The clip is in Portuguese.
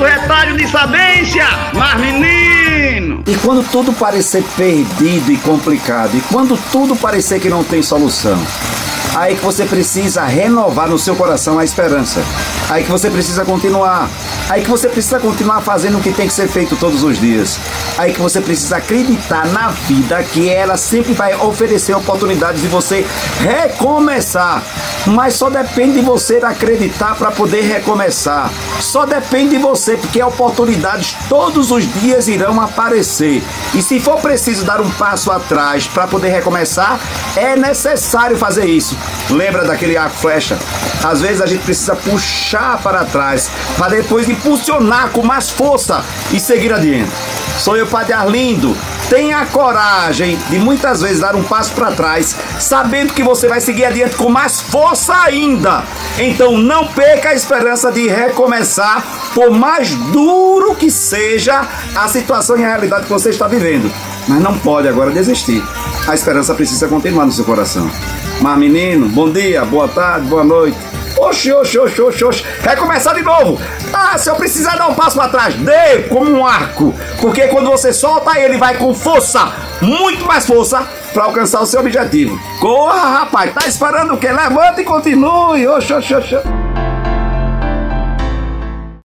do retalho de sabência. Mas, menino! E quando tudo parecer perdido e complicado, e quando tudo parecer que não tem solução, aí que você precisa renovar no seu coração a esperança. Aí que você precisa continuar. Aí que você precisa continuar fazendo o que tem que ser feito todos os dias. Aí que você precisa acreditar na vida que ela sempre vai oferecer oportunidades de você recomeçar. Mas só depende de você acreditar para poder recomeçar. Só depende de você, porque oportunidades todos os dias irão aparecer. E se for preciso dar um passo atrás para poder recomeçar, é necessário fazer isso. Lembra daquele arco flecha? Às vezes a gente precisa puxar para trás para depois impulsionar com mais força e seguir adiante. Sou eu, Padre Arlindo. Tenha a coragem de muitas vezes dar um passo para trás, sabendo que você vai seguir adiante com mais força ainda. Então não perca a esperança de recomeçar, por mais duro que seja a situação e a realidade que você está vivendo. Mas não pode agora desistir. A esperança precisa continuar no seu coração. Mas menino, bom dia, boa tarde, boa noite. Oxi, oxi, oxi, oxi, oxi. Quer começar de novo? Ah, se eu precisar dar um passo para trás, dê como um arco. Porque quando você solta, ele vai com força, muito mais força, para alcançar o seu objetivo. Corra, rapaz, tá esperando o quê? Levanta e continue. Oxi, oxi, oxi.